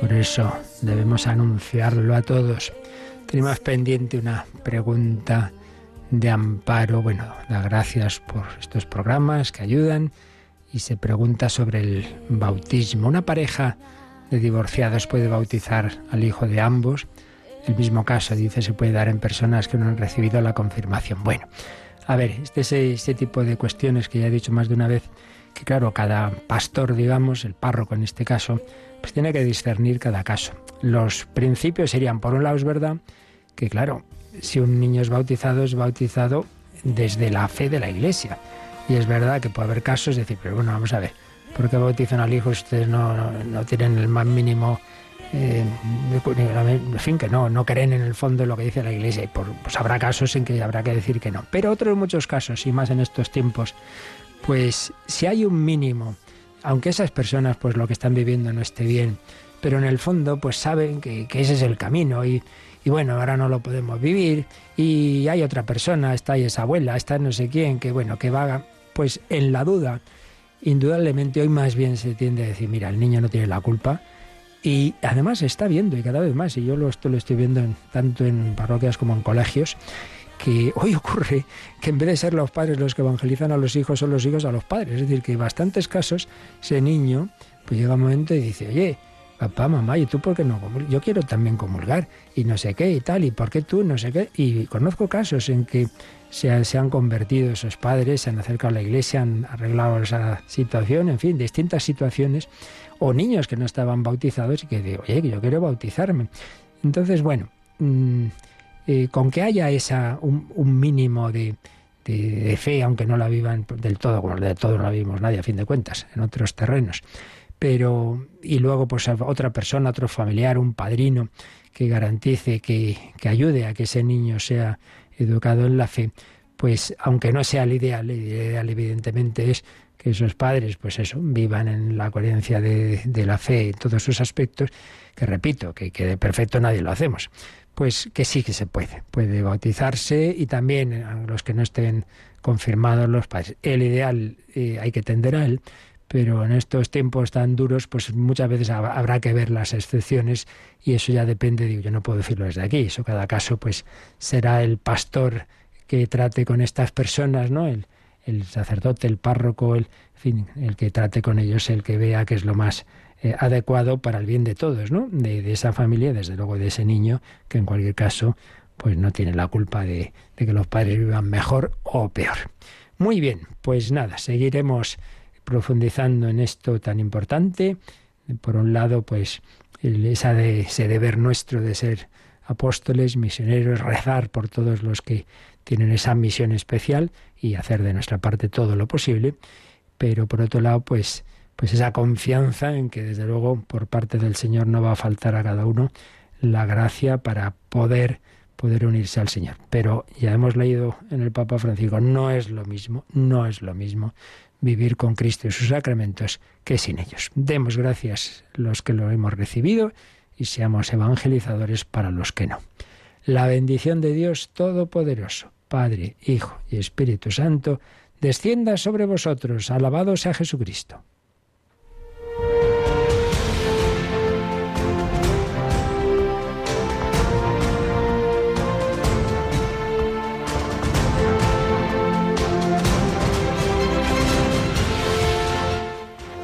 Por eso debemos anunciarlo a todos. Tenemos pendiente una pregunta de amparo. Bueno, da gracias por estos programas que ayudan y se pregunta sobre el bautismo. Una pareja de divorciados puede bautizar al hijo de ambos. El mismo caso, dice, se puede dar en personas que no han recibido la confirmación. Bueno, a ver, este es ese tipo de cuestiones que ya he dicho más de una vez, que claro, cada pastor, digamos, el párroco en este caso, pues tiene que discernir cada caso. Los principios serían, por un lado, es verdad que, claro, si un niño es bautizado, es bautizado desde la fe de la Iglesia. Y es verdad que puede haber casos de decir, pero bueno, vamos a ver, ¿por qué bautizan al hijo ustedes no, no, tienen el más mínimo... Eh, en fin, que no, no creen en el fondo lo que dice la Iglesia. Y por, pues habrá casos en que habrá que decir que no. Pero otros muchos casos, y más en estos tiempos, pues si hay un mínimo, aunque esas personas pues lo que están viviendo no esté bien, pero en el fondo pues saben que, ese es el camino y, bueno, ahora no lo podemos vivir y hay otra persona, está ahí esa abuela, está no sé quién, que bueno, que va, pues en la duda, indudablemente hoy más bien se tiende a decir, mira, el niño no tiene la culpa y además se está viendo y cada vez más, y yo lo, esto lo estoy viendo en, tanto en parroquias como en colegios, que hoy ocurre que en vez de ser los padres los que evangelizan a los hijos, son los hijos a los padres. Es decir, que en bastantes casos ese niño pues llega un momento y dice, oye, papá, mamá, ¿y tú por qué no Yo quiero también comulgar y no sé qué y tal, ¿y por qué tú no sé qué? Y conozco casos en que se, se han convertido esos padres, se han acercado a la iglesia, han arreglado esa situación, en fin, distintas situaciones, o niños que no estaban bautizados y que digo, oye, que yo quiero bautizarme. Entonces, bueno, mm, eh, con que haya esa, un, mínimo de, de, fe, aunque no la vivan del todo, como de todo no la vivimos nadie a fin de cuentas, en otros terrenos, pero y luego pues otra persona, otro familiar, un padrino que garantice que, que ayude a que ese niño sea educado en la fe, pues aunque no sea el ideal, el ideal evidentemente es que esos padres, pues eso, vivan en la coherencia de, la fe en todos sus aspectos, que repito, que, que de perfecto nadie lo hacemos, pues que sí que se puede, puede bautizarse y también los que no estén confirmados los padres. El ideal eh, hay que tender a él, pero en estos tiempos tan duros, pues muchas veces habrá que ver las excepciones y eso ya depende, digo, yo no puedo decirlo desde aquí, eso cada caso pues será el pastor que trate con estas personas, ¿no? El, el sacerdote, el párroco, el, fin, el que trate con ellos, el que vea que es lo más eh, adecuado para el bien de todos, ¿no? De, esa familia, desde luego de ese niño, que en cualquier caso, pues no tiene la culpa de, de que los padres vivan mejor o peor. Muy bien, pues nada, seguiremos profundizando en esto tan importante. Por un lado, pues esa de, ese deber nuestro de ser apóstoles, misioneros, rezar por todos los que tienen esa misión especial y hacer de nuestra parte todo lo posible. Pero por otro lado, pues, pues esa confianza en que desde luego por parte del Señor no va a faltar a cada uno la gracia para poder poder unirse al Señor. Pero ya hemos leído en el Papa Francisco, no es lo mismo, no es lo mismo vivir con Cristo y sus sacramentos que sin ellos. Demos gracias los que lo hemos recibido y seamos evangelizadores para los que no. La bendición de Dios Todopoderoso, Padre, Hijo y Espíritu Santo, descienda sobre vosotros. Alabado sea Jesucristo.